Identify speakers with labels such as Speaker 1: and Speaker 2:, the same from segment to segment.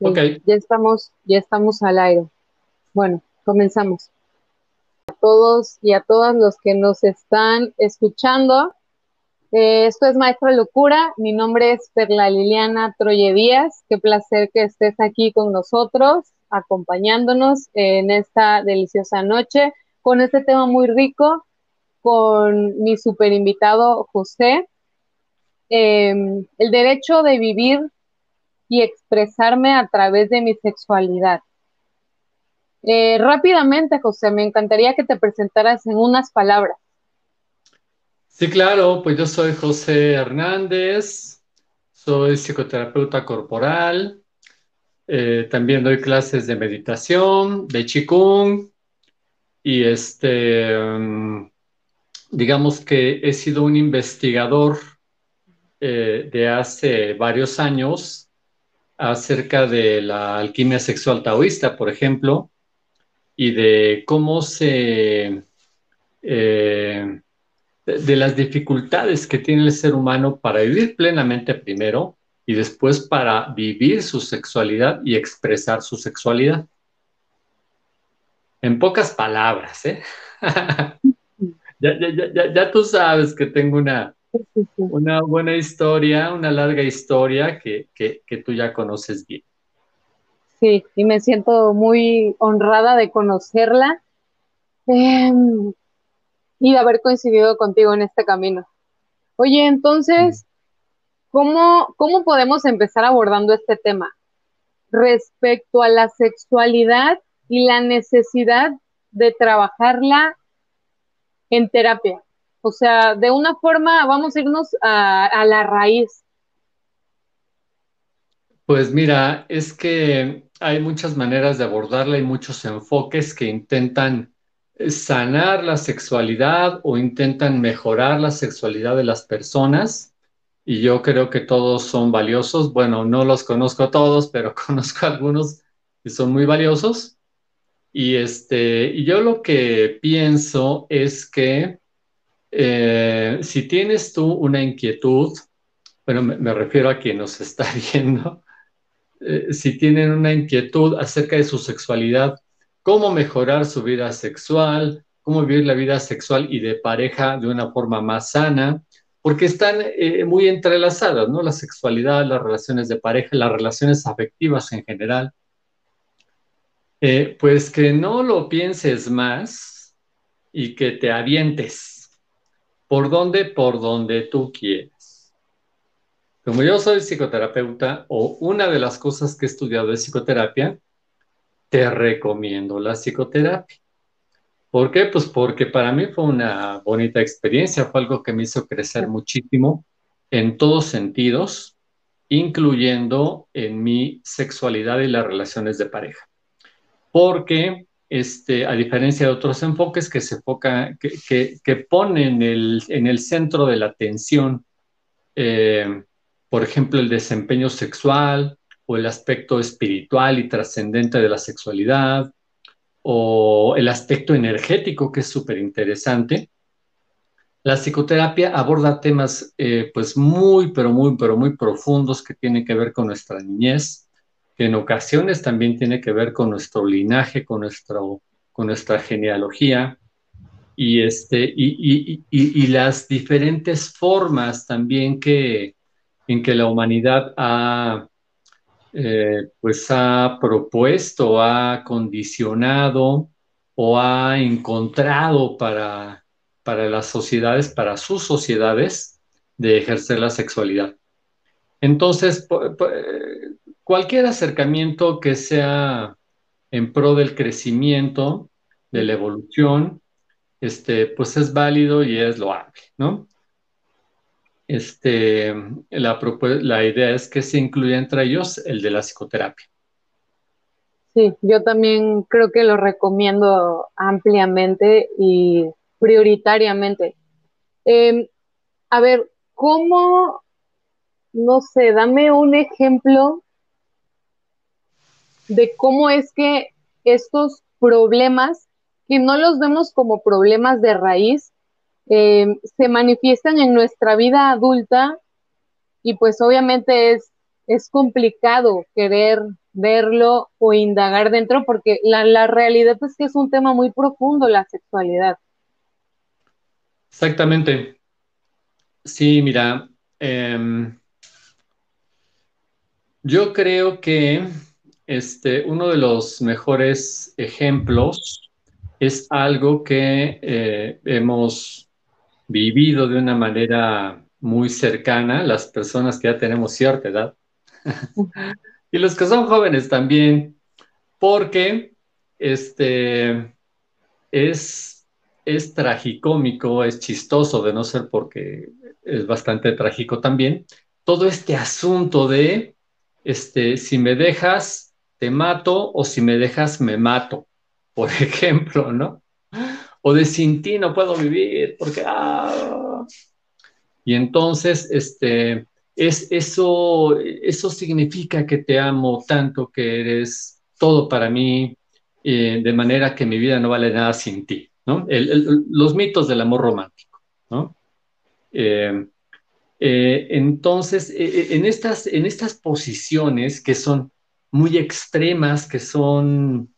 Speaker 1: Ok. Ya estamos, ya estamos al aire. Bueno, comenzamos. A todos y a todas los que nos están escuchando. Eh, esto es Maestra Locura. Mi nombre es Perla Liliana Troye Díaz. Qué placer que estés aquí con nosotros, acompañándonos en esta deliciosa noche con este tema muy rico, con mi super invitado José. Em, el derecho de vivir y expresarme a través de mi sexualidad. Eh, rápidamente, José, me encantaría que te presentaras en unas palabras.
Speaker 2: Sí, claro, pues yo soy José Hernández, soy psicoterapeuta corporal, eh, también doy clases de meditación, de Qigong y este, mm, digamos que he sido un investigador eh, de hace varios años acerca de la alquimia sexual taoísta, por ejemplo, y de cómo se... Eh, de las dificultades que tiene el ser humano para vivir plenamente primero y después para vivir su sexualidad y expresar su sexualidad. En pocas palabras, ¿eh? ya, ya, ya, tú sabes que tengo una, una buena historia, una larga historia que, tú ya conoces bien.
Speaker 1: Sí, y me siento muy honrada de conocerla em, y de haber coincidido contigo en este camino. Oye, entonces, ¿cómo, ¿cómo podemos empezar abordando este tema? Respecto a la sexualidad y la necesidad de trabajarla en terapia. O sea, de una forma, vamos a irnos a, la raíz.
Speaker 2: Pues mira, es que hay muchas maneras de abordarla y muchos enfoques que intentan sanar la sexualidad o intentan mejorar la sexualidad de las personas. Y yo creo que todos son valiosos. Bueno, no los conozco todos, pero conozco algunos que son muy valiosos. Y, este, y yo lo que pienso es que eh, si tienes tú una inquietud, bueno, me, refiero a quien nos está viendo, eh, si tienen una inquietud acerca de su sexualidad, cómo mejorar su vida sexual, cómo vivir la vida sexual y de pareja de una forma más sana, porque están eh, muy entrelazadas, ¿no? La sexualidad, las relaciones de pareja, las relaciones afectivas en general. pues que no lo pienses más y que te avientes ¿Por dónde? Por donde tú quieres. Como yo soy psicoterapeuta o una de las cosas que he estudiado es psicoterapia, te recomiendo la psicoterapia. ¿Por qué? Pues porque para mí fue una bonita experiencia, fue algo que me hizo crecer muchísimo en todos sentidos, incluyendo en mi sexualidad y las relaciones de pareja. Porque este, a diferencia de otros enfoques que se enfoca, que, ponen en el centro de la atención, eh, por ejemplo, el desempeño sexual o el aspecto espiritual y trascendente de la sexualidad, o el aspecto energético, que es súper interesante. La psicoterapia aborda temas eh, pues muy, pero muy, pero muy profundos que tienen que ver con nuestra niñez, que en ocasiones también tiene que ver con nuestro linaje, con, nuestro, con nuestra genealogía y, este, y, las diferentes formas también que, en que la humanidad ha, eh, pues ha propuesto, ha condicionado o ha encontrado para, para las sociedades, para sus sociedades, de ejercer la sexualidad. Entonces, cualquier acercamiento que sea en pro del crecimiento, de la evolución, este, pues es válido y es loable, ¿no? Este, la, idea es que se incluya entre ellos el de la psicoterapia.
Speaker 1: Sí, yo también creo que lo recomiendo ampliamente y prioritariamente. Em, a ver, ¿cómo, no sé, dame un ejemplo de cómo es que estos problemas, que no los vemos como problemas de raíz, eh, se manifiestan en nuestra vida adulta y pues obviamente es, es complicado querer verlo o indagar dentro, porque la, realidad es que es un tema muy profundo la sexualidad.
Speaker 2: Exactamente. Sí, mira, em, yo creo que este, uno de los mejores ejemplos es algo que eh, hemos vivido de una manera muy cercana, las personas que ya tenemos cierta edad, y los que son jóvenes también, porque este, es, es tragicómico, es chistoso, de no ser porque es bastante trágico también, todo este asunto de, este, si me dejas, te mato, o si me dejas, me mato, por ejemplo, ¿no? O de sin ti no puedo vivir, porque... Ah, y entonces, este, es, eso, eso significa que te amo tanto, que eres todo para mí, eh, de manera que mi vida no vale nada sin ti, ¿no? los mitos del amor romántico, ¿no? Eh, eh, entonces, en, estas, en estas posiciones que son muy extremas, que son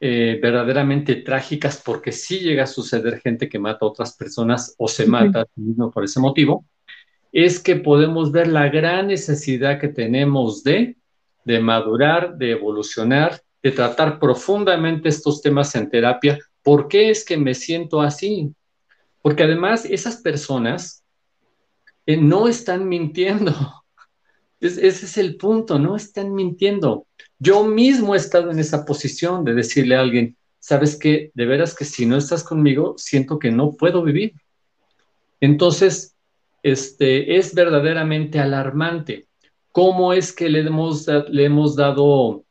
Speaker 2: verdaderamente trágicas, porque sí llega a suceder gente que mata a otras personas o se mata a sí mismo por ese motivo, es que podemos ver la gran necesidad que tenemos de, de madurar, de evolucionar, de tratar profundamente estos temas en terapia. ¿Por qué es que me siento así? Porque además esas personas eh, no están mintiendo. Ese es el punto, no están mintiendo. Yo mismo he estado en esa posición de decirle a alguien, sabes que de veras que si no estás conmigo, siento que no puedo vivir. Entonces, este, es verdaderamente alarmante. ¿Cómo es que le hemos, le hemos dado,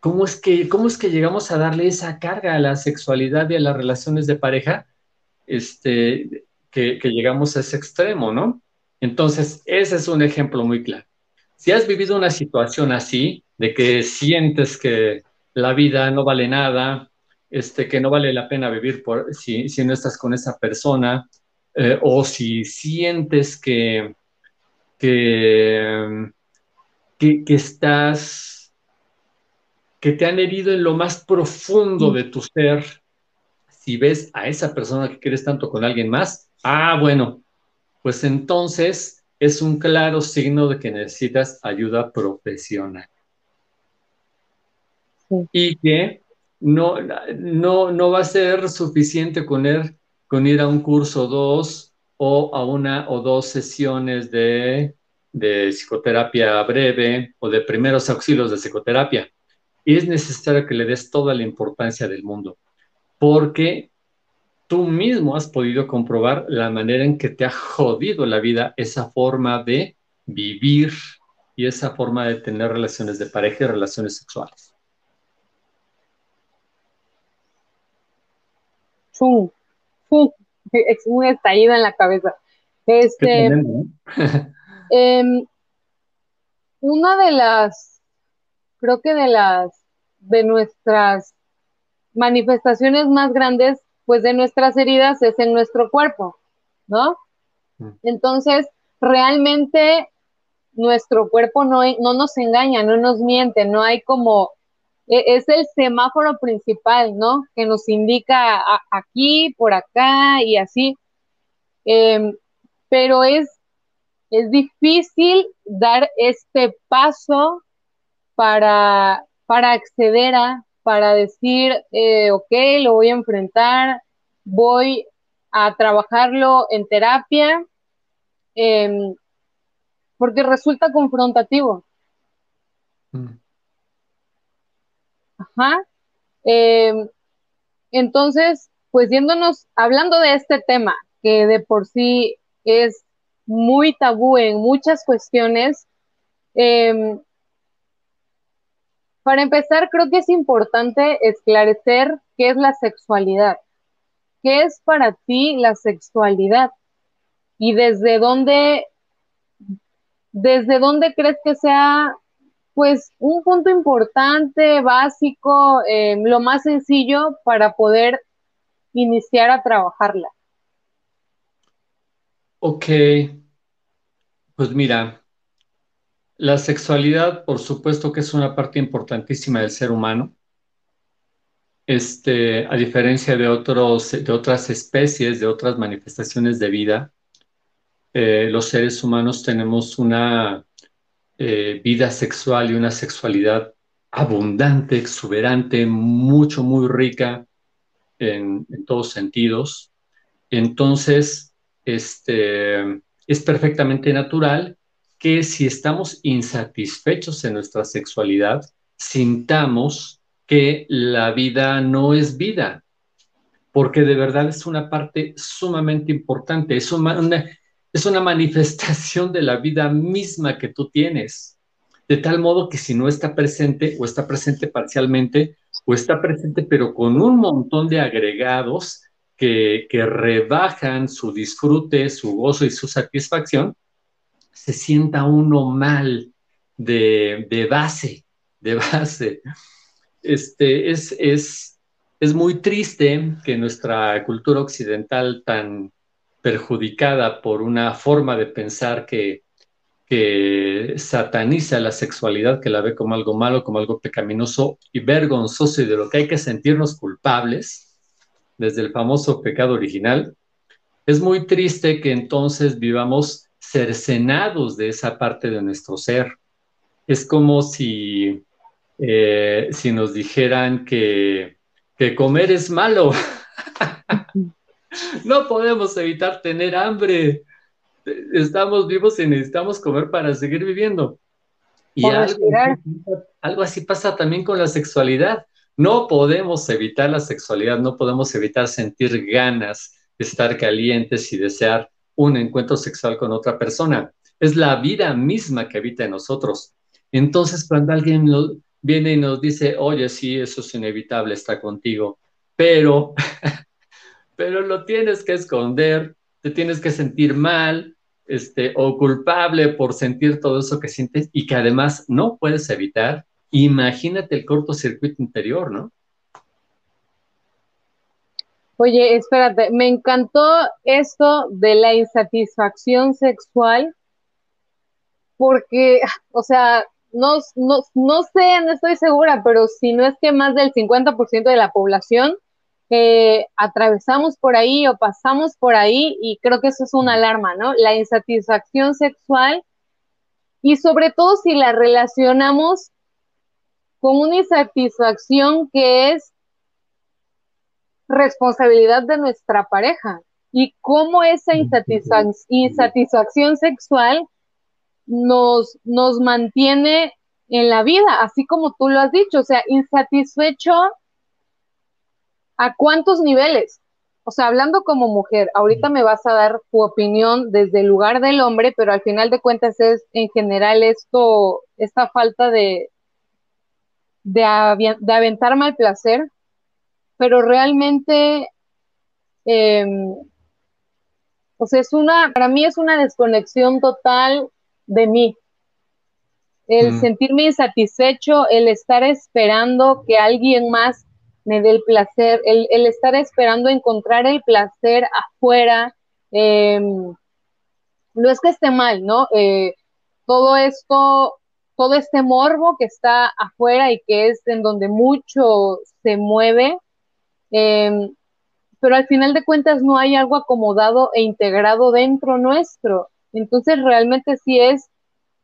Speaker 2: cómo es, que, cómo es que llegamos a darle esa carga a la sexualidad y a las relaciones de pareja? Este, que, que llegamos a ese extremo, ¿no? Entonces, ese es un ejemplo muy claro. Si has vivido una situación así, de que sientes que la vida no vale nada, este, que no vale la pena vivir por, si, si no estás con esa persona, eh, o si sientes que, que, que, estás, que te han herido en lo más profundo de tu ser, si ves a esa persona que quieres tanto con alguien más, ah, bueno, pues entonces es un claro signo de que necesitas ayuda profesional. Y que no, no, no va a ser suficiente con él con ir a un curso dos o a una o dos sesiones de, de psicoterapia breve o de primeros auxilios de psicoterapia. Y es necesario que le des toda la importancia del mundo, porque tú mismo has podido comprobar la manera en que te ha jodido la vida esa forma de vivir y esa forma de tener relaciones de pareja y relaciones sexuales.
Speaker 1: es un estallido en la cabeza. Este, em, una de las, creo que de las, de nuestras manifestaciones más grandes, pues de nuestras heridas es en nuestro cuerpo, ¿no? Mm. Entonces, realmente nuestro cuerpo no, no nos engaña, no nos miente, no hay como e, es el semáforo principal, ¿no? Que nos indica aquí, por acá y así. Em, pero es, es difícil dar este paso para, para acceder a, para decir, eh, ok, lo voy a enfrentar, voy a trabajarlo en terapia, em, porque resulta confrontativo. Mm. Ajá. Em, entonces, pues yéndonos, hablando de este tema, que de por sí es muy tabú en muchas cuestiones, em, para empezar, creo que es importante esclarecer qué es la sexualidad. ¿Qué es para ti la sexualidad? Y desde dónde, desde dónde crees que sea pues un punto importante, básico, eh, lo más sencillo para poder iniciar a trabajarla.
Speaker 2: Ok, pues mira, la sexualidad, por supuesto que es una parte importantísima del ser humano. Este, a diferencia de, otros, de otras especies, de otras manifestaciones de vida, eh, los seres humanos tenemos una eh, vida sexual y una sexualidad abundante, exuberante, mucho, muy rica en, en todos sentidos. Entonces, este, es perfectamente natural que si estamos insatisfechos en nuestra sexualidad, sintamos que la vida no es vida, porque de verdad es una parte sumamente importante, es una, es una manifestación de la vida misma que tú tienes, de tal modo que si no está presente o está presente parcialmente o está presente pero con un montón de agregados que, que rebajan su disfrute, su gozo y su satisfacción, se sienta uno mal de, de base, de base. Este, es, es, es muy triste que nuestra cultura occidental tan perjudicada por una forma de pensar que, que sataniza la sexualidad, que la ve como algo malo, como algo pecaminoso y vergonzoso y de lo que hay que sentirnos culpables, desde el famoso pecado original, es muy triste que entonces vivamos cercenados de esa parte de nuestro ser. Es como si, eh, si nos dijeran que, que comer es malo. No podemos evitar tener hambre. Estamos vivos y necesitamos comer para seguir viviendo. Y algo, así pasa también con la sexualidad. No podemos evitar la sexualidad, no podemos evitar sentir ganas, de estar calientes y desear un encuentro sexual con otra persona. Es la vida misma que habita en nosotros. Entonces, cuando alguien viene y nos dice, oye, sí, eso es inevitable, está contigo, pero pero lo tienes que esconder, te tienes que sentir mal este, o culpable por sentir todo eso que sientes y que además no puedes evitar. Imagínate el cortocircuito interior, ¿no?
Speaker 1: Oye, espérate, me encantó esto de la insatisfacción sexual, porque, o sea, no, no, no sé, no estoy segura, pero si no es que más del 50% de la población atravesamos por ahí o pasamos por ahí y creo que eso es una alarma, ¿no? La insatisfacción sexual y sobre todo si la relacionamos con una insatisfacción que es responsabilidad de nuestra pareja y cómo esa insatisfacción sexual nos, nos mantiene en la vida, así como tú lo has dicho, o sea, insatisfecho ¿A cuántos niveles? O sea, hablando como mujer, ahorita me vas a dar tu opinión desde el lugar del hombre, pero al final de cuentas es en general esto, esta falta de, de, aventarme al placer, pero realmente, em, o sea, es una, para mí es una desconexión total de mí. El mm. sentirme insatisfecho, el estar esperando que alguien más me dé el placer, el, estar esperando encontrar el placer afuera, em, no es que esté mal, ¿no? Eh, todo esto, todo este morbo que está afuera y que es en donde mucho se mueve, em, pero al final de cuentas no hay algo acomodado e integrado dentro nuestro. Entonces realmente sí es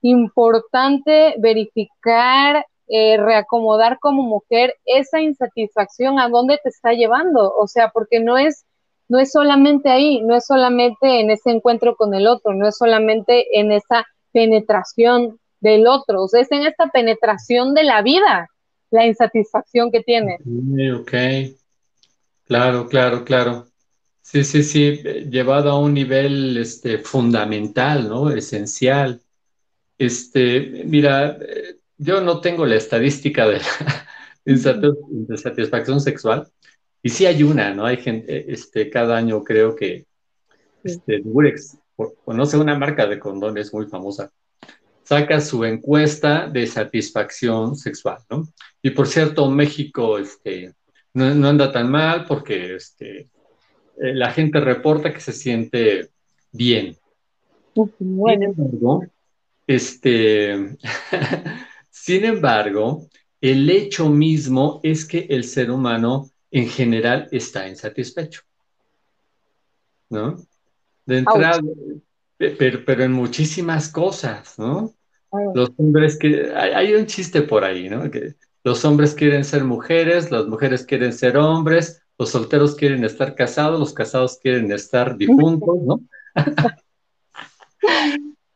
Speaker 1: importante verificar eh, reacomodar como mujer esa insatisfacción a dónde te está llevando, o sea, porque no es, no es solamente ahí, no es solamente en ese encuentro con el otro, no es solamente en esa penetración del otro, o sea, es en esta penetración de la vida la insatisfacción que tiene.
Speaker 2: Ok, claro, claro, claro. Sí, sí, sí, llevado a un nivel este, fundamental, ¿no? Esencial. Este, mira, yo no tengo la estadística de, la satisfacción sexual, y sí hay una, ¿no? Hay gente, este, cada año creo que este, Durex, conoce una marca de condones muy famosa, saca su encuesta de satisfacción sexual, ¿no? Y por cierto, México este, no, anda tan mal porque este, eh, la gente reporta que se siente bien. Sin embargo, Este, sin embargo, el hecho mismo es que el ser humano en general está insatisfecho. ¿No? De entrada, pero, pero, en muchísimas cosas, ¿no? Los hombres que. Hay, un chiste por ahí, ¿no? Que los hombres quieren ser mujeres, las mujeres quieren ser hombres, los solteros quieren estar casados, los casados quieren estar difuntos, ¿no?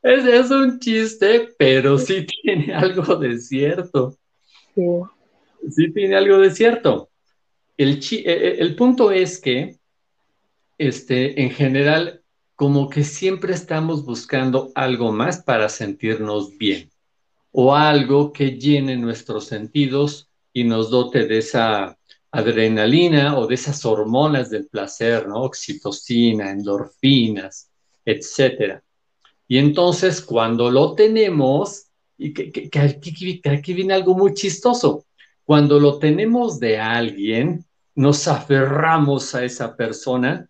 Speaker 2: es, es, un chiste, pero sí tiene algo de cierto. Sí, sí tiene algo de cierto. El, eh, eh, el punto es que, este, en general, como que siempre estamos buscando algo más para sentirnos bien o algo que llene nuestros sentidos y nos dote de esa adrenalina o de esas hormonas del placer, ¿no? Oxitocina, endorfinas, etcétera. Y entonces cuando lo tenemos, y que, aquí viene algo muy chistoso, cuando lo tenemos de alguien, nos aferramos a esa persona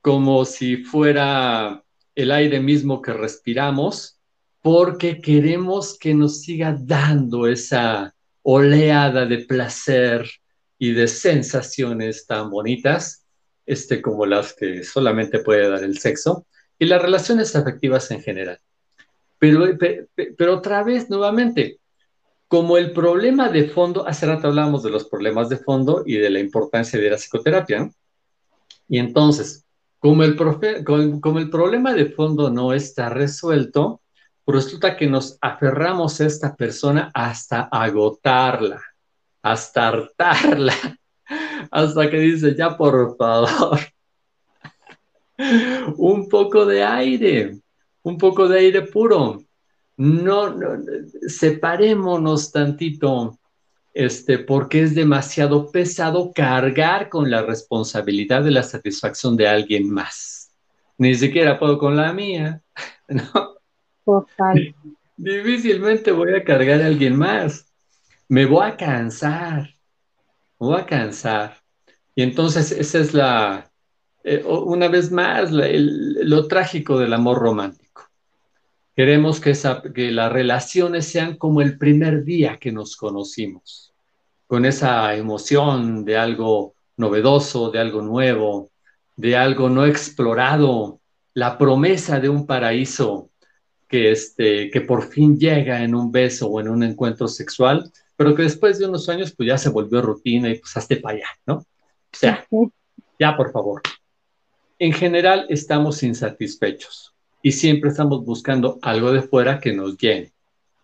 Speaker 2: como si fuera el aire mismo que respiramos, porque queremos que nos siga dando esa oleada de placer y de sensaciones tan bonitas, este, como las que solamente puede dar el sexo, y las relaciones afectivas en general. Pero, pero otra vez, nuevamente, como el problema de fondo, hace rato hablábamos de los problemas de fondo y de la importancia de la psicoterapia, y entonces, como el, como el problema de fondo no está resuelto, resulta que nos aferramos a esta persona hasta agotarla, hasta hartarla, hasta que dice, ya por favor, un poco de aire, un poco de aire puro. No, no, separémonos tantito, este, porque es demasiado pesado cargar con la responsabilidad de la satisfacción de alguien más. Ni siquiera puedo con la mía, ¿no? Difícilmente voy a cargar a alguien más. Me voy a cansar. Me voy a cansar. Y entonces esa es la, eh, una vez más, lo trágico del amor romántico. Queremos que, que las relaciones sean como el primer día que nos conocimos, con esa emoción de algo novedoso, de algo nuevo, de algo no explorado, la promesa de un paraíso que, este, que por fin llega en un beso o en un encuentro sexual, pero que después de unos años pues ya se volvió rutina y pues hazte para allá, ¿no? O sea, ya por favor. En general estamos insatisfechos y siempre estamos buscando algo de fuera que nos llene.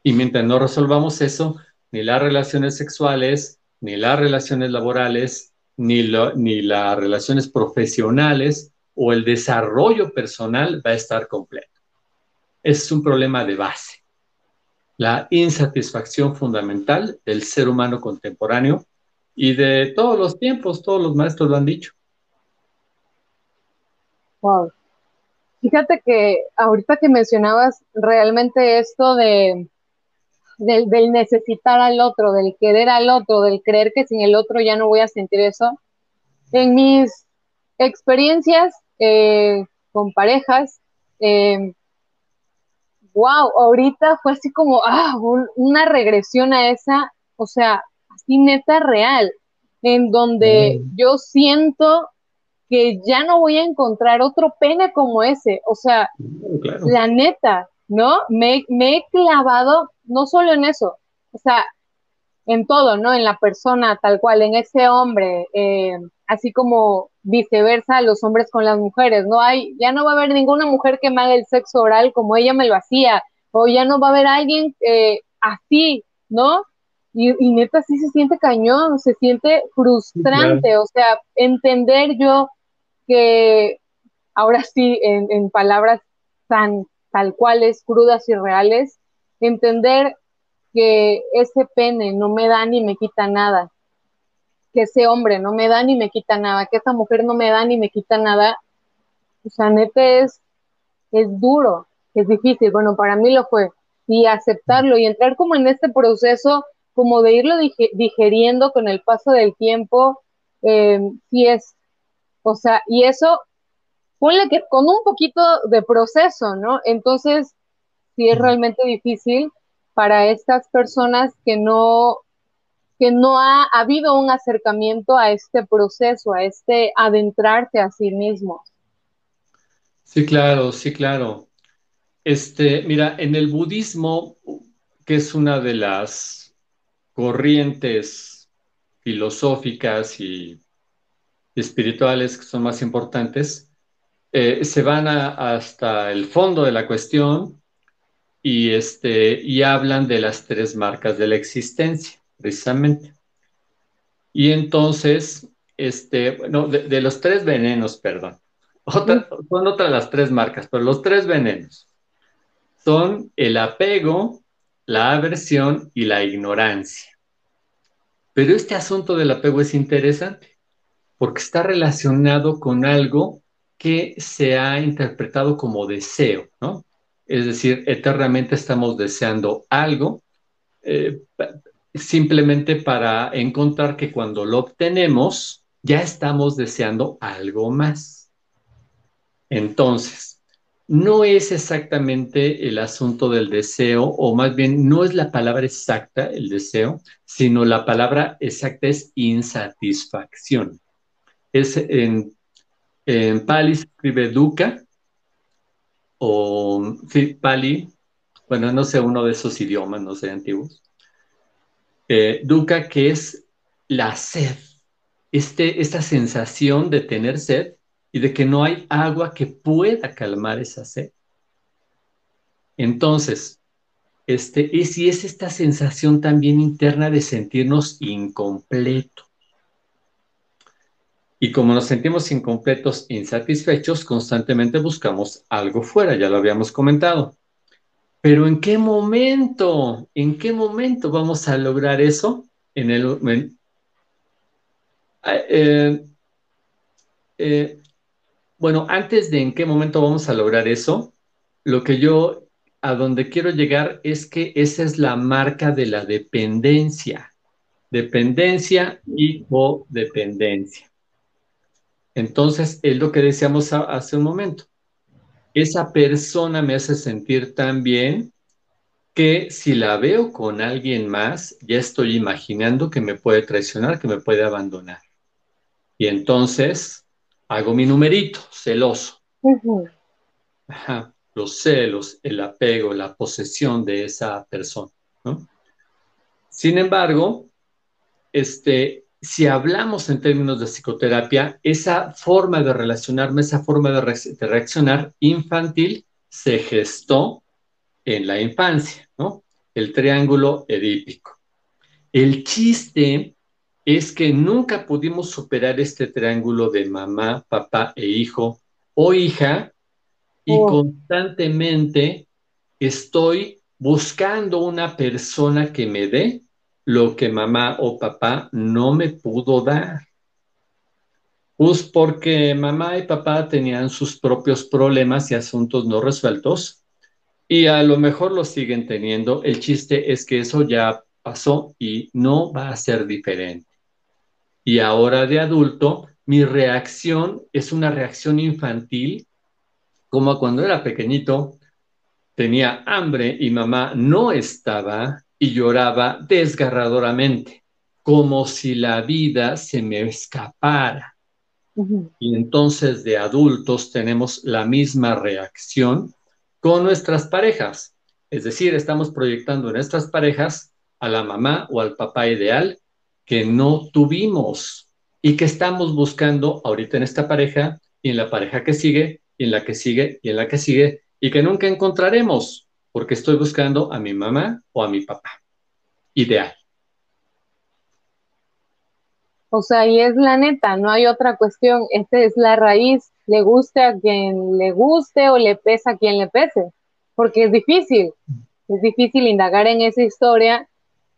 Speaker 2: Y mientras no resolvamos eso, ni las relaciones sexuales, ni las relaciones laborales, ni, lo, ni las relaciones profesionales o el desarrollo personal va a estar completo es un problema de base. La insatisfacción fundamental del ser humano contemporáneo y de todos los tiempos, todos los maestros lo han dicho.
Speaker 1: Wow. Fíjate que ahorita que mencionabas realmente esto de del, necesitar al otro, del querer al otro, del creer que sin el otro ya no voy a sentir eso. En mis experiencias eh, con parejas, eh, wow, ahorita fue así como, ah, una regresión a esa, o sea, así neta real, en donde yo siento que ya no voy a encontrar otro pene como ese, o sea, la neta, ¿no? Me, me he clavado no solo en eso, o sea, en todo, ¿no? En la persona tal cual, en ese hombre, eh, así como viceversa los hombres con las mujeres. No hay, ya no va a haber ninguna mujer que me haga el sexo oral como ella me lo hacía, o ya no va a haber alguien eh, así, ¿no? Y, neta sí se siente cañón, se siente frustrante, o sea, entender yo que ahora sí, en, en palabras tan tal cuales, crudas y reales, entender que ese pene no me da ni me quita nada, que ese hombre no me da ni me quita nada, que esa mujer no me da ni me quita nada, o sea, neta es, es duro, es difícil, bueno, para mí lo fue, y aceptarlo y entrar como en este proceso, como de irlo digeriendo con el paso del tiempo, eh, sí es, o sea, y eso, ponle que con un poquito de proceso, ¿no? Entonces, sí es realmente difícil para estas personas que no, que no ha, habido un acercamiento a este proceso, a este adentrarte a sí mismo.
Speaker 2: Sí, claro, sí, claro. Este, mira, en el budismo, que es una de las corrientes filosóficas y espirituales que son más importantes, eh, se van hasta el fondo de la cuestión y, este, y hablan de las tres marcas de la existencia, precisamente. Y entonces, este, bueno, de, los tres venenos, perdón. son otras las tres marcas, pero los tres venenos son el apego, la aversión y la ignorancia. Pero este asunto del apego es interesante porque está relacionado con algo que se ha interpretado como deseo, ¿no? Es decir, eternamente estamos deseando algo eh, simplemente para encontrar que cuando lo obtenemos ya estamos deseando algo más. Entonces, no es exactamente el asunto del deseo, o más bien no es la palabra exacta el deseo, sino la palabra exacta es insatisfacción. Es en en Pali escribe Duca, o Pali, bueno, no sé, uno de esos idiomas, no sé, antiguos. Eh, Duca, que es la sed, este, esta sensación de tener sed y de que no hay agua que pueda calmar esa sed. Entonces, este, es, y es esta sensación también interna de sentirnos incompletos. Y como nos sentimos incompletos, insatisfechos, constantemente buscamos algo fuera, ya lo habíamos comentado. Pero ¿en qué momento? ¿En qué momento vamos a lograr eso? En el, eh, eh, bueno, antes de en qué momento vamos a lograr eso, lo que yo a donde quiero llegar es que esa es la marca de la dependencia. Dependencia y codependencia. Entonces, es lo que decíamos hace un momento. Esa persona me hace sentir tan bien que si la veo con alguien más, ya estoy imaginando que me puede traicionar, que me puede abandonar. Y entonces hago mi numerito, celoso. Ajá, los celos, el apego, la posesión de esa persona. Sin embargo, este, si hablamos en términos de psicoterapia, esa forma de relacionarme, esa forma de, reaccionar infantil se gestó en la infancia, ¿no? El triángulo edípico. El chiste es que nunca pudimos superar este triángulo de mamá, papá e hijo o hija y oh. constantemente estoy buscando una persona que me dé lo que mamá o papá no me pudo dar. Pues porque mamá y papá tenían sus propios problemas y asuntos no resueltos y a lo mejor los siguen teniendo. El chiste es que eso ya pasó y no va a ser diferente. Y ahora de adulto, mi reacción es una reacción infantil, como cuando era pequeñito, tenía hambre y mamá no estaba y lloraba desgarradoramente, como si la vida se me escapara. Y entonces de adultos tenemos la misma reacción con nuestras parejas. Es decir, estamos proyectando en nuestras parejas a la mamá o al papá ideal que no tuvimos y que estamos buscando ahorita en esta pareja y en la pareja que sigue y en la que sigue y en la que sigue y que nunca encontraremos porque estoy buscando a mi mamá o a mi papá. Ideal.
Speaker 1: O sea, y es la neta, no hay otra cuestión. Esta es la raíz. Le guste a quien le guste o le pesa a quien le pese. Porque es difícil. Es difícil indagar en esa historia,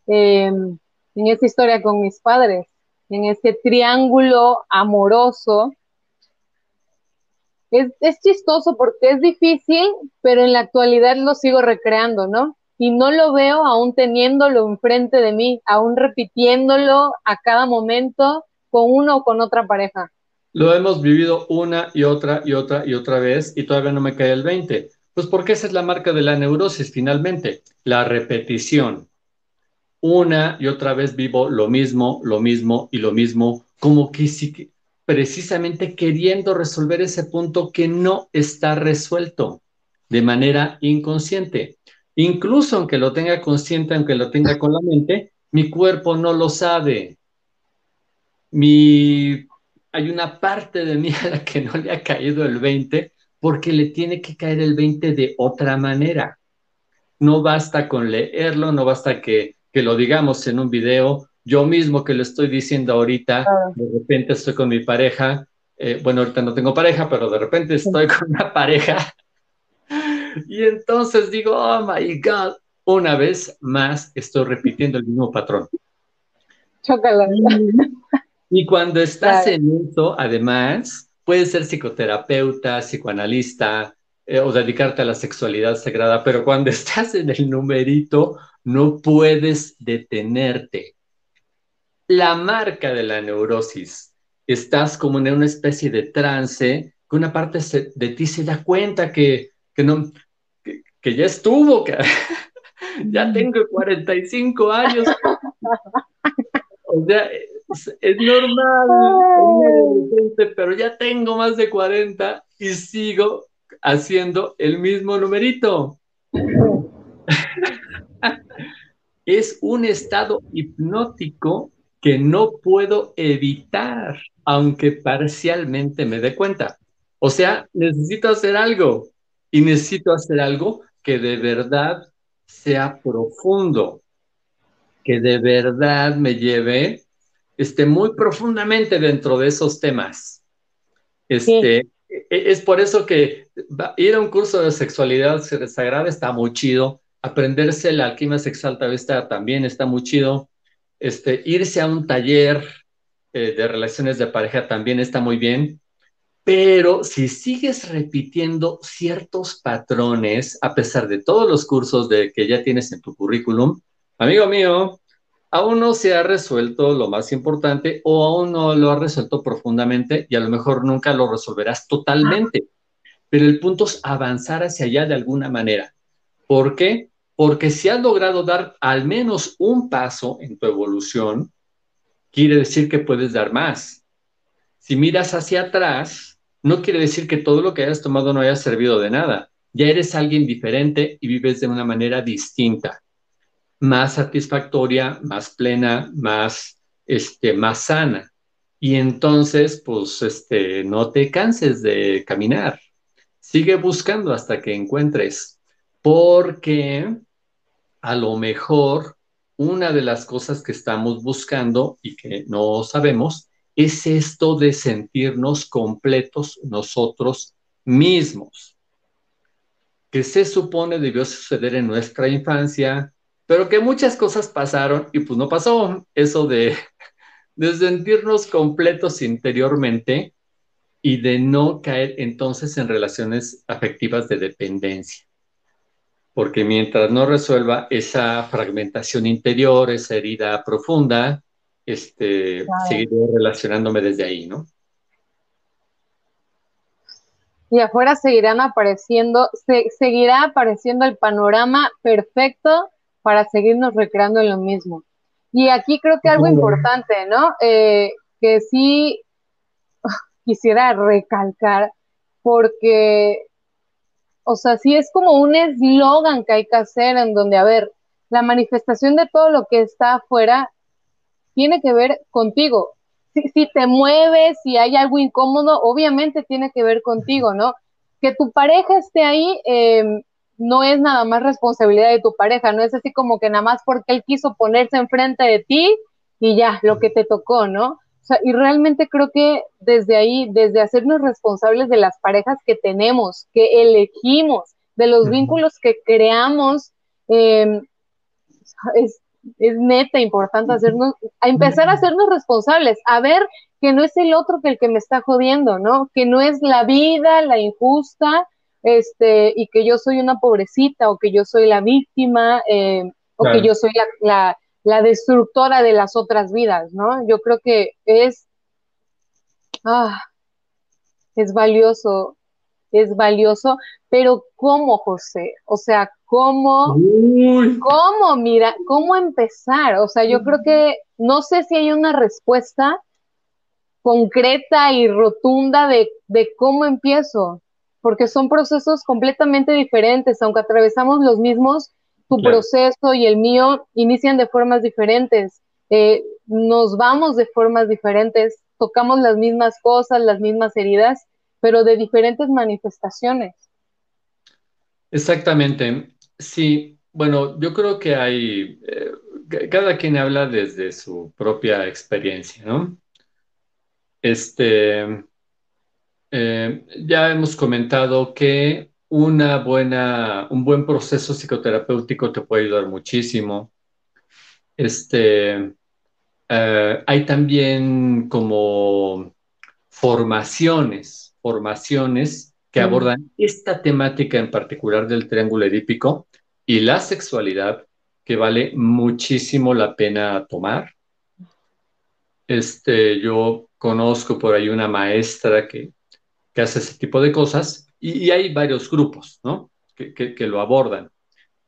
Speaker 1: em, en esa historia con mis padres, en este triángulo amoroso es, chistoso porque es difícil, pero en la actualidad lo sigo recreando, ¿no? Y no lo veo aún teniéndolo enfrente de mí, aún repitiéndolo a cada momento con uno o con otra pareja.
Speaker 2: Lo hemos vivido una y otra y otra y otra vez y todavía no me cae el 20, Pues porque esa es la marca de la neurosis finalmente, la repetición. Una y otra vez vivo lo mismo, lo mismo y lo mismo, como que sí, precisamente queriendo resolver ese punto que no está resuelto de manera inconsciente. Incluso aunque lo tenga consciente, aunque lo tenga con la mente, mi cuerpo no lo sabe. Hay una parte de mí a la que no le ha caído el 20 porque le tiene que caer el 20 de otra manera. No basta con leerlo, no basta que, lo digamos en un video. Yo mismo que lo estoy diciendo ahorita, de repente estoy con mi pareja, eh, bueno, ahorita no tengo pareja, pero de repente estoy con una pareja y entonces digo, oh my God, una vez más estoy repitiendo el mismo patrón.
Speaker 1: Chócala.
Speaker 2: Y cuando estás en eso, además, Puedes ser psicoterapeuta, psicoanalista eh, o dedicarte a la sexualidad sagrada, pero cuando estás en el numerito no puedes detenerte. La marca de la neurosis, estás como en una especie de trance, que una parte de ti se da cuenta que, que no, que, ya estuvo, que ya tengo 45 años. O sea, es, normal, pero ya tengo más de 40 y sigo haciendo el mismo numerito. es un estado hipnótico que no puedo evitar, aunque parcialmente me dé cuenta. O sea, necesito hacer algo y necesito hacer algo que de verdad sea profundo, que de verdad me lleve este, muy profundamente dentro de esos temas. Este, e, Es por eso que ir a un curso de sexualidad sagrada está muy chido, aprenderse la alquimia sexual también está muy chido, este, irse a un taller eh, de relaciones de pareja también está muy bien, pero si sigues repitiendo ciertos patrones, a pesar de todos los cursos de, que ya tienes en tu currículum, amigo mío, aún no se ha resuelto lo más importante o aún no lo ha resuelto profundamente y a lo mejor nunca lo resolverás totalmente. Pero el punto es avanzar hacia allá de alguna manera. ¿Por qué? Porque si has logrado dar al menos un paso en tu evolución, quiere decir que puedes dar más. Si miras hacia atrás, no quiere decir que todo lo que hayas tomado no haya servido de nada. Ya eres alguien diferente y vives de una manera distinta más satisfactoria, más plena, más, este, más sana. Y entonces, pues, este, no te canses de caminar. Sigue buscando hasta que encuentres, porque a lo mejor una de las cosas que estamos buscando y que no sabemos es esto de sentirnos completos nosotros mismos, que se supone debió suceder en nuestra infancia, pero que muchas cosas pasaron y pues no pasó eso de, de sentirnos completos interiormente y de no caer entonces en relaciones afectivas de dependencia. Porque mientras no resuelva esa fragmentación interior, esa herida profunda, este, seguiré relacionándome desde ahí, ¿no?
Speaker 1: Y afuera seguirán apareciendo, seguirá apareciendo el panorama perfecto para seguirnos recreando en lo mismo. Y aquí creo que algo importante, ¿no? Eh, que sí quisiera recalcar, porque, o sea, sí es como un eslogan que hay que hacer en donde, a ver, la manifestación de todo lo que está afuera tiene que ver contigo. Si, te mueves, si hay algo incómodo, obviamente tiene que ver contigo, ¿no? Que tu pareja esté ahí, eh, no es nada más responsabilidad de tu pareja, no es así como que nada más porque él quiso ponerse enfrente de ti y ya, lo que te tocó, ¿no? Sea, y realmente creo que desde ahí, desde hacernos responsables de las parejas que tenemos, que elegimos, de los vínculos que creamos, em, es, es neta importante hacernos, a empezar a hacernos responsables, a ver que no es el otro que el que me está jodiendo, ¿no? Que no es la vida, la injusta, este, y que yo soy una pobrecita o que yo soy la víctima eh, o que yo soy la, destructora de las otras vidas, ¿no? Yo creo que es, ah, es valioso es valioso, pero ¿cómo, José? O sea, ¿cómo, cómo, mira, cómo empezar? O sea, yo creo que no sé si hay una respuesta concreta y rotunda de, de cómo empiezo, porque son procesos completamente diferentes, aunque atravesamos los mismos, tu proceso y el mío inician de formas diferentes, eh, nos vamos de formas diferentes, tocamos las mismas cosas, las mismas heridas, pero de diferentes manifestaciones.
Speaker 2: Exactamente. Sí, bueno, yo creo que hay, eh, cada quien habla desde su propia experiencia, ¿no? Este, eh, ya hemos comentado que una buena, un buen proceso psicoterapéutico te puede ayudar muchísimo. Este, eh, hay también como formaciones, formaciones que abordan esta temática en particular del triángulo edípico y la sexualidad que vale muchísimo la pena tomar. Este, yo conozco por ahí una maestra que, que hace ese tipo de cosas y, hay varios grupos, ¿no? Que, que, lo abordan.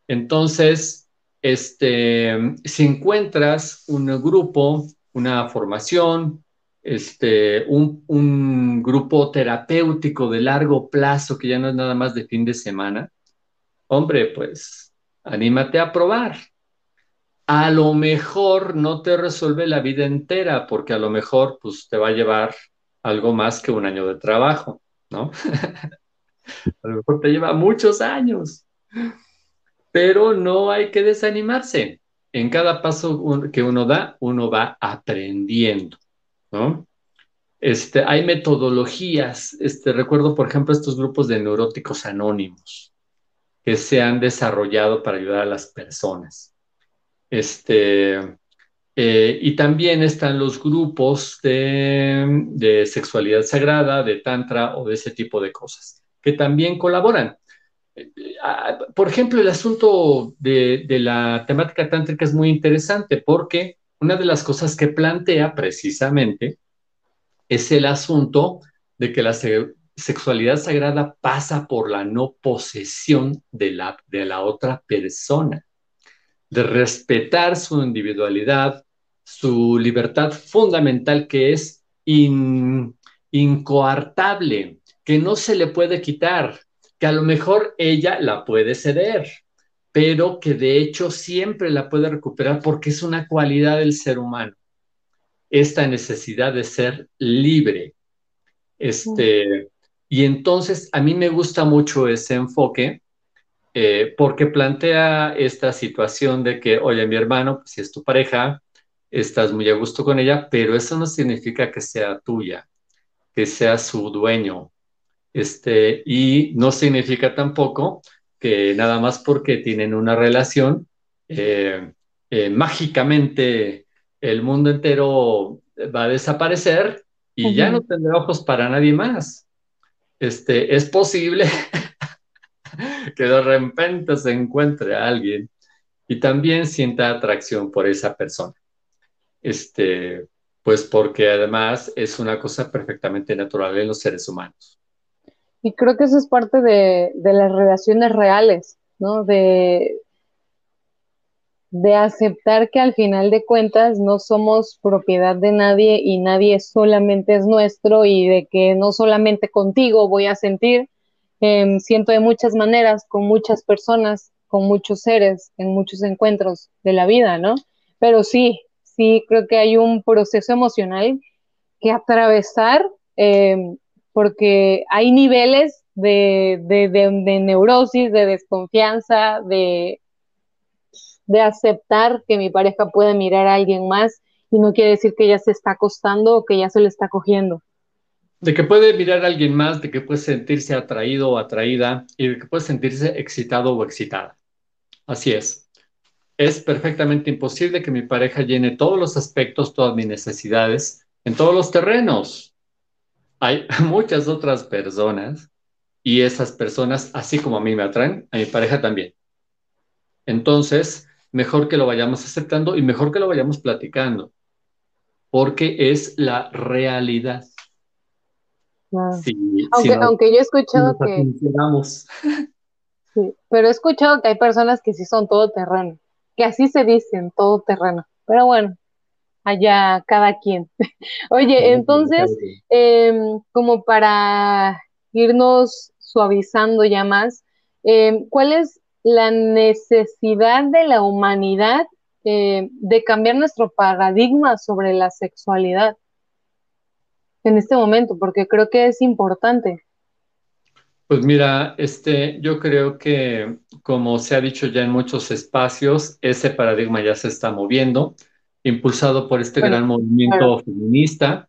Speaker 2: Entonces, este, si encuentras un grupo, una formación, este, un, un, grupo terapéutico de largo plazo que ya no es nada más de fin de semana, hombre, pues anímate a probar. A lo mejor no te resuelve la vida entera, porque a lo mejor pues, te va a llevar algo más que un año de trabajo, ¿no? a lo mejor te lleva muchos años, pero no hay que desanimarse. En cada paso que uno da, uno va aprendiendo, ¿no? Este, hay metodologías, este, recuerdo por ejemplo estos grupos de neuróticos anónimos que se han desarrollado para ayudar a las personas. Este, eh, y también están los grupos de, de, sexualidad sagrada, de tantra o de ese tipo de cosas, que también colaboran. Eh, por ejemplo, el asunto de, de la temática tántrica es muy interesante porque una de las cosas que plantea precisamente es el asunto de que la sexualidad sagrada pasa por la no posesión de la, de la otra persona, de respetar su individualidad, su libertad fundamental que es incoartable, que no se le puede quitar, que a lo mejor ella la puede ceder, pero que de hecho siempre la puede recuperar porque es una cualidad del ser humano, esta necesidad de ser libre. Este, y entonces a mí me gusta mucho ese enfoque eh, porque plantea esta situación de que, oye, mi hermano, pues, si es tu pareja, estás muy a gusto con ella, pero eso no significa que sea tuya, que sea su dueño. Este, y no significa tampoco que nada más porque tienen una relación, eh, eh, mágicamente el mundo entero va a desaparecer y ya no tendrá ojos para nadie más. Este, es posible que de repente se encuentre a alguien y también sienta atracción por esa persona. Este, pues porque además es una cosa perfectamente natural en los seres humanos.
Speaker 1: Y creo que eso es parte de, las relaciones reales, ¿no? De, de aceptar que al final de cuentas no somos propiedad de nadie y nadie solamente es nuestro y de que no solamente contigo voy a sentir, em, siento de muchas maneras, con muchas personas, con muchos seres, en muchos encuentros de la vida, ¿no? Pero sí, sí creo que hay un proceso emocional que atravesar em, porque hay niveles de, neurosis, de desconfianza, de, de aceptar que mi pareja puede mirar a alguien más y no quiere decir que ya se está acostando o que ya se le está cogiendo.
Speaker 2: De que puede mirar a alguien más, de que puede sentirse atraído o atraída y de que puede sentirse excitado o excitada. Así es. Es perfectamente imposible que mi pareja llene todos los aspectos, todas mis necesidades en todos los terrenos hay muchas otras personas y esas personas, así como a mí me atraen, a mi pareja también. Entonces, mejor que lo vayamos aceptando y mejor que lo vayamos platicando, porque es la realidad.
Speaker 1: aunque, aunque yo he escuchado que... Sí, pero he escuchado que hay personas que sí son todo terreno, que así se dicen, todo terreno. Pero bueno, allá cada quien. Oye, entonces, em, como para irnos suavizando ya más, em, ¿cuál es la necesidad de la humanidad eh, de cambiar nuestro paradigma sobre la sexualidad en este momento? Porque creo que es importante.
Speaker 2: Pues mira, este, yo creo que, como se ha dicho ya en muchos espacios, ese paradigma ya se está moviendo, impulsado por este gran movimiento feminista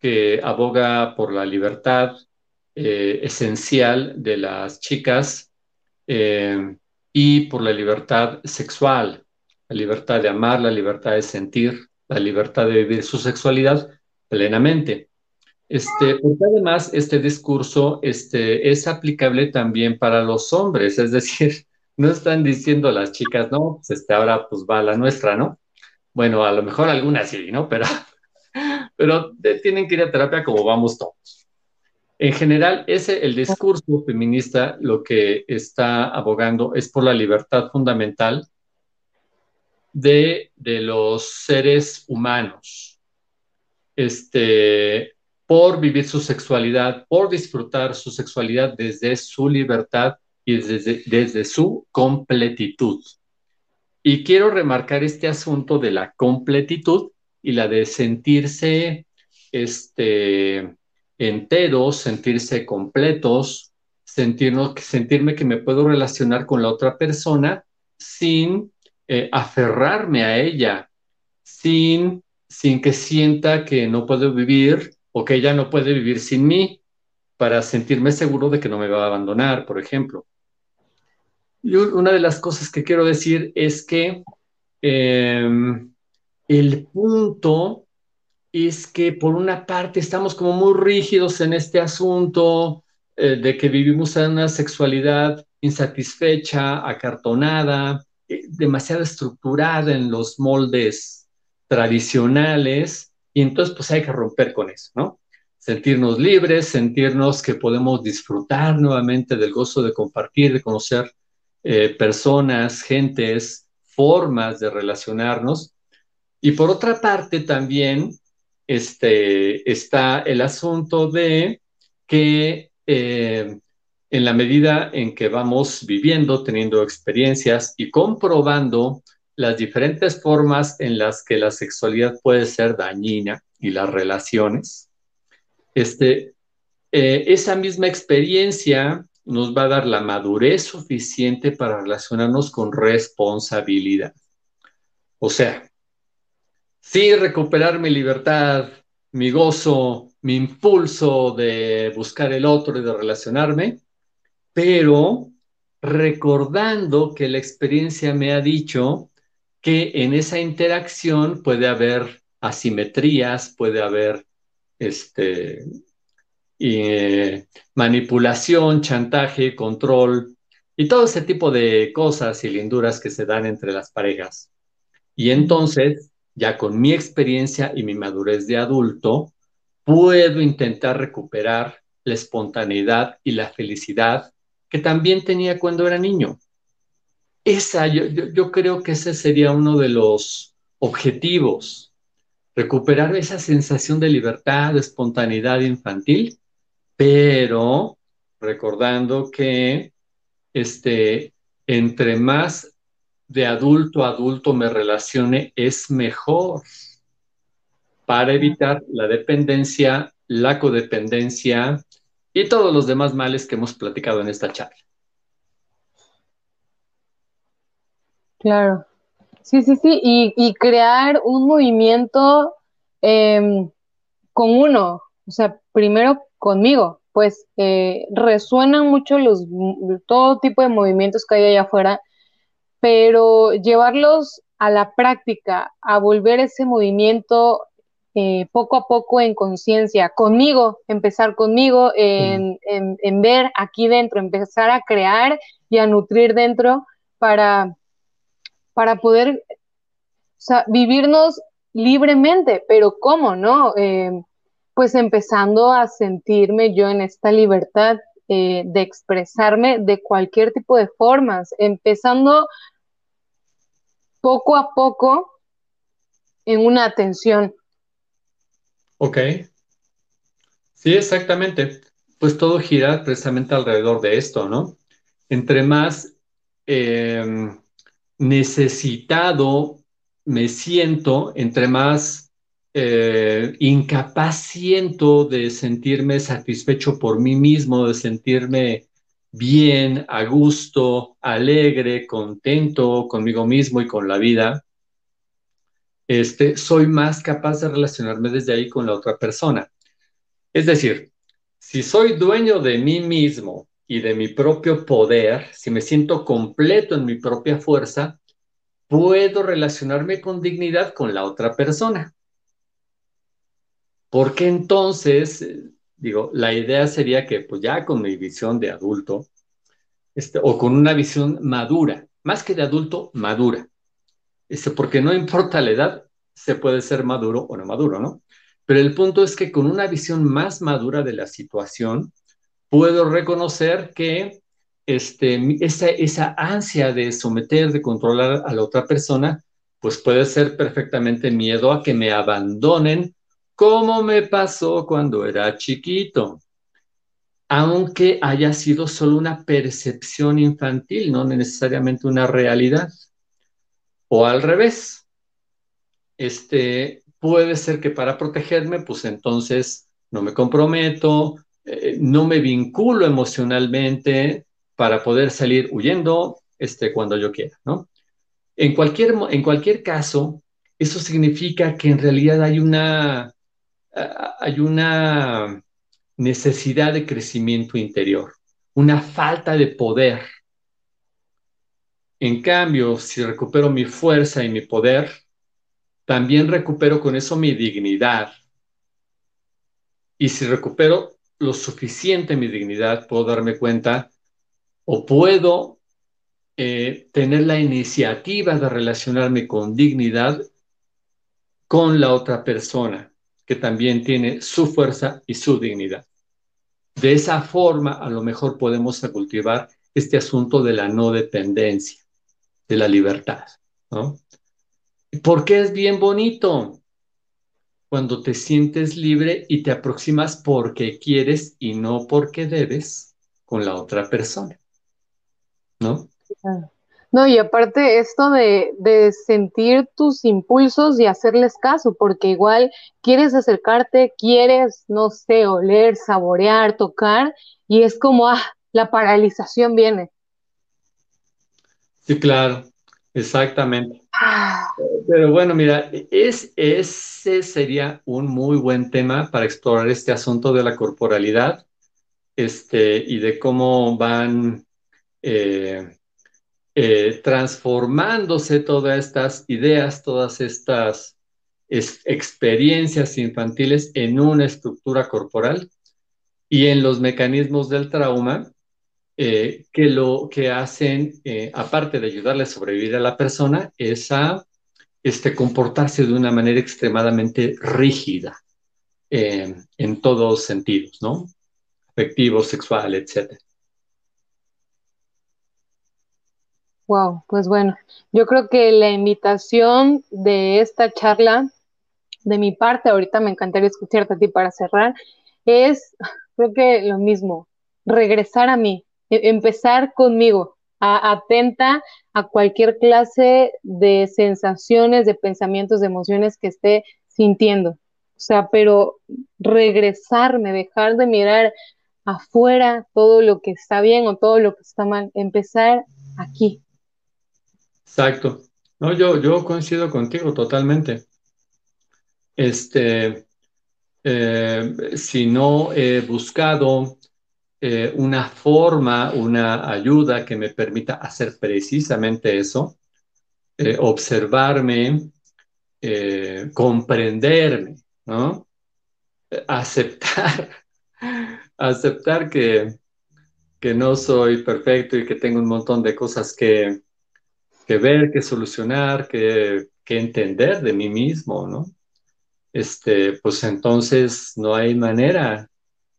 Speaker 2: que aboga por la libertad eh, esencial de las chicas eh, y por la libertad sexual, la libertad de amar, la libertad de sentir, la libertad de vivir su sexualidad plenamente. Este, porque además este discurso este, es aplicable también para los hombres, es decir, no están diciendo las chicas, no, pues este, ahora pues va la nuestra, ¿no? Bueno, a lo mejor algunas sí, ¿no? Pero, pero tienen que ir a terapia como vamos todos. En general, ese, el discurso feminista lo que está abogando es por la libertad fundamental de, de los seres humanos. Este, por vivir su sexualidad, por disfrutar su sexualidad desde su libertad y desde, desde su completitud. Y quiero remarcar este asunto de la completitud y la de sentirse este, enteros, sentirse completos, sentirme que me puedo relacionar con la otra persona sin eh, aferrarme a ella, sin, sin que sienta que no puedo vivir o que ella no puede vivir sin mí para sentirme seguro de que no me va a abandonar, por ejemplo. Y una de las cosas que quiero decir es que em, el punto es que por una parte estamos como muy rígidos en este asunto eh, de que vivimos en una sexualidad insatisfecha, acartonada, eh, demasiado estructurada en los moldes tradicionales y entonces, pues hay que romper con eso, ¿no? Sentirnos libres, sentirnos que podemos disfrutar nuevamente del gozo de compartir, de conocer eh, personas, gentes, formas de relacionarnos. Y por otra parte, también este, está el asunto de que eh, en la medida en que vamos viviendo, teniendo experiencias y comprobando las diferentes formas en las que la sexualidad puede ser dañina y las relaciones, este, eh, esa misma experiencia nos va a dar la madurez suficiente para relacionarnos con responsabilidad. O sea, sí recuperar mi libertad, mi gozo, mi impulso de buscar el otro y de relacionarme, pero recordando que la experiencia me ha dicho que en esa interacción puede haber asimetrías, puede haber este, eh, manipulación, chantaje, control y todo ese tipo de cosas y linduras que se dan entre las parejas. Y entonces, ya con mi experiencia y mi madurez de adulto, puedo intentar recuperar la espontaneidad y la felicidad que también tenía cuando era niño. Esa, yo, creo que ese sería uno de los objetivos, recuperar esa sensación de libertad, de espontaneidad infantil, pero recordando que este, entre más de adulto a adulto me relacione, es mejor para evitar la dependencia, la codependencia y todos los demás males que hemos platicado en esta charla.
Speaker 1: Claro. Sí, sí, sí, y, crear un movimiento em, con uno, o sea, primero conmigo, pues eh, resuenan mucho los, todo tipo de movimientos que hay allá afuera, pero llevarlos a la práctica, a volver ese movimiento eh, poco a poco en conciencia, conmigo, empezar conmigo, en, en ver aquí dentro, empezar a crear y a nutrir dentro para para poder vivirnos libremente, pero ¿cómo, no? Eh, pues empezando a sentirme yo en esta libertad eh, de expresarme de cualquier tipo de formas, empezando poco a poco en una atención.
Speaker 2: Ok. Sí, exactamente. Pues todo gira precisamente alrededor de esto, ¿no? Entre más em, necesitado me siento, entre más eh, incapaz siento de sentirme satisfecho por mí mismo, de sentirme bien, a gusto, alegre, contento conmigo mismo y con la vida, este, soy más capaz de relacionarme desde ahí con la otra persona. Es decir, si soy dueño de mí mismo y de mi propio poder, si me siento completo en mi propia fuerza, puedo relacionarme con dignidad con la otra persona. Porque entonces, digo, la idea sería que pues ya con mi visión de adulto, este, o con una visión madura, más que de adulto, madura. Este, porque no importa la edad, se puede ser maduro o no maduro, ¿no? Pero el punto es que con una visión más madura de la situación, puedo reconocer que este, esa, esa ansia de someter, de controlar a la otra persona, pues puede ser perfectamente miedo a que me abandonen, como me pasó cuando era chiquito, aunque haya sido solo una percepción infantil, no necesariamente una realidad. O al revés, este, puede ser que para protegerme, pues entonces no me comprometo, eh, no me vinculo emocionalmente, para poder salir huyendo este, cuando yo quiera, ¿no? En cualquier, en cualquier caso, eso significa que en realidad hay una, hay una necesidad de crecimiento interior, una falta de poder. En cambio, si recupero mi fuerza y mi poder, también recupero con eso mi dignidad. Y si recupero lo suficiente mi dignidad, puedo darme cuenta o puedo eh, tener la iniciativa de relacionarme con dignidad con la otra persona, que también tiene su fuerza y su dignidad. De esa forma, a lo mejor podemos cultivar este asunto de la no dependencia, de la libertad, ¿no? Porque es bien bonito cuando te sientes libre y te aproximas porque quieres y no porque debes con la otra persona. ¿no?
Speaker 1: No, y aparte esto de, de, sentir tus impulsos y hacerles caso, porque igual quieres acercarte, quieres, no sé, oler, saborear, tocar, y es como, ah, la paralización viene.
Speaker 2: Sí, claro, exactamente. Ah. Pero bueno, mira, es, ese sería un muy buen tema para explorar este asunto de la corporalidad este, y de cómo van eh, eh, transformándose todas estas ideas, todas estas experiencias infantiles en una estructura corporal y en los mecanismos del trauma eh, que lo que hacen, aparte de ayudarle a sobrevivir a la persona, es a este, comportarse de una manera extremadamente rígida en todos sentidos, ¿no? Afectivo, sexual, etcétera.
Speaker 1: Wow, pues bueno, yo creo que la invitación de esta charla, de mi parte, ahorita me encantaría escucharte a ti para cerrar, es, creo que lo mismo, regresar a mí, e-, empezar conmigo, atenta a cualquier clase de sensaciones, de pensamientos, de emociones que esté sintiendo. O sea, pero regresarme, dejar de mirar afuera todo lo que está bien o todo lo que está mal, empezar aquí,
Speaker 2: Exacto. No, yo, yo coincido contigo totalmente. Este, eh, si no he buscado eh, una forma, una ayuda que me permita hacer precisamente eso, eh, observarme, comprenderme, ¿no? Aceptar, aceptar que, que no soy perfecto y que tengo un montón de cosas que, que ver, que solucionar, que, entender de mí mismo, ¿no? este, pues entonces no hay manera,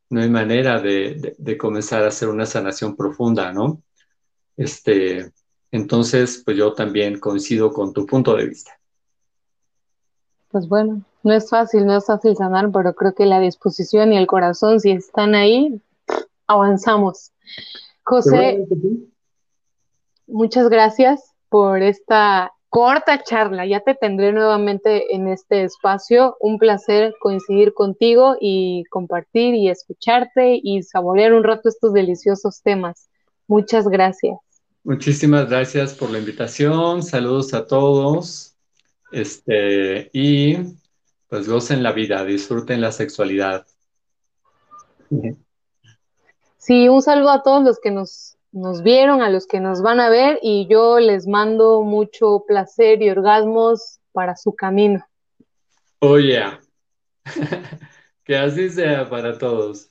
Speaker 2: no hay manera de, de, comenzar a hacer una sanación profunda, ¿no? Este, entonces, pues yo también coincido con tu punto de vista.
Speaker 1: Pues bueno, no es fácil, no es fácil sanar, pero creo que la disposición y el corazón, si están ahí, avanzamos. José, muchas gracias por esta corta charla. Ya te tendré nuevamente en este espacio. Un placer coincidir contigo y compartir y escucharte y saborear un rato estos deliciosos temas. Muchas gracias.
Speaker 2: Muchísimas gracias por la invitación. Saludos a todos. Este, y pues gocen la vida, disfruten la sexualidad.
Speaker 1: Sí, un saludo a todos los que nos nos vieron, a los que nos van a ver y yo les mando mucho placer y orgasmos para su camino.
Speaker 2: Oh, yeah. que así sea para todos.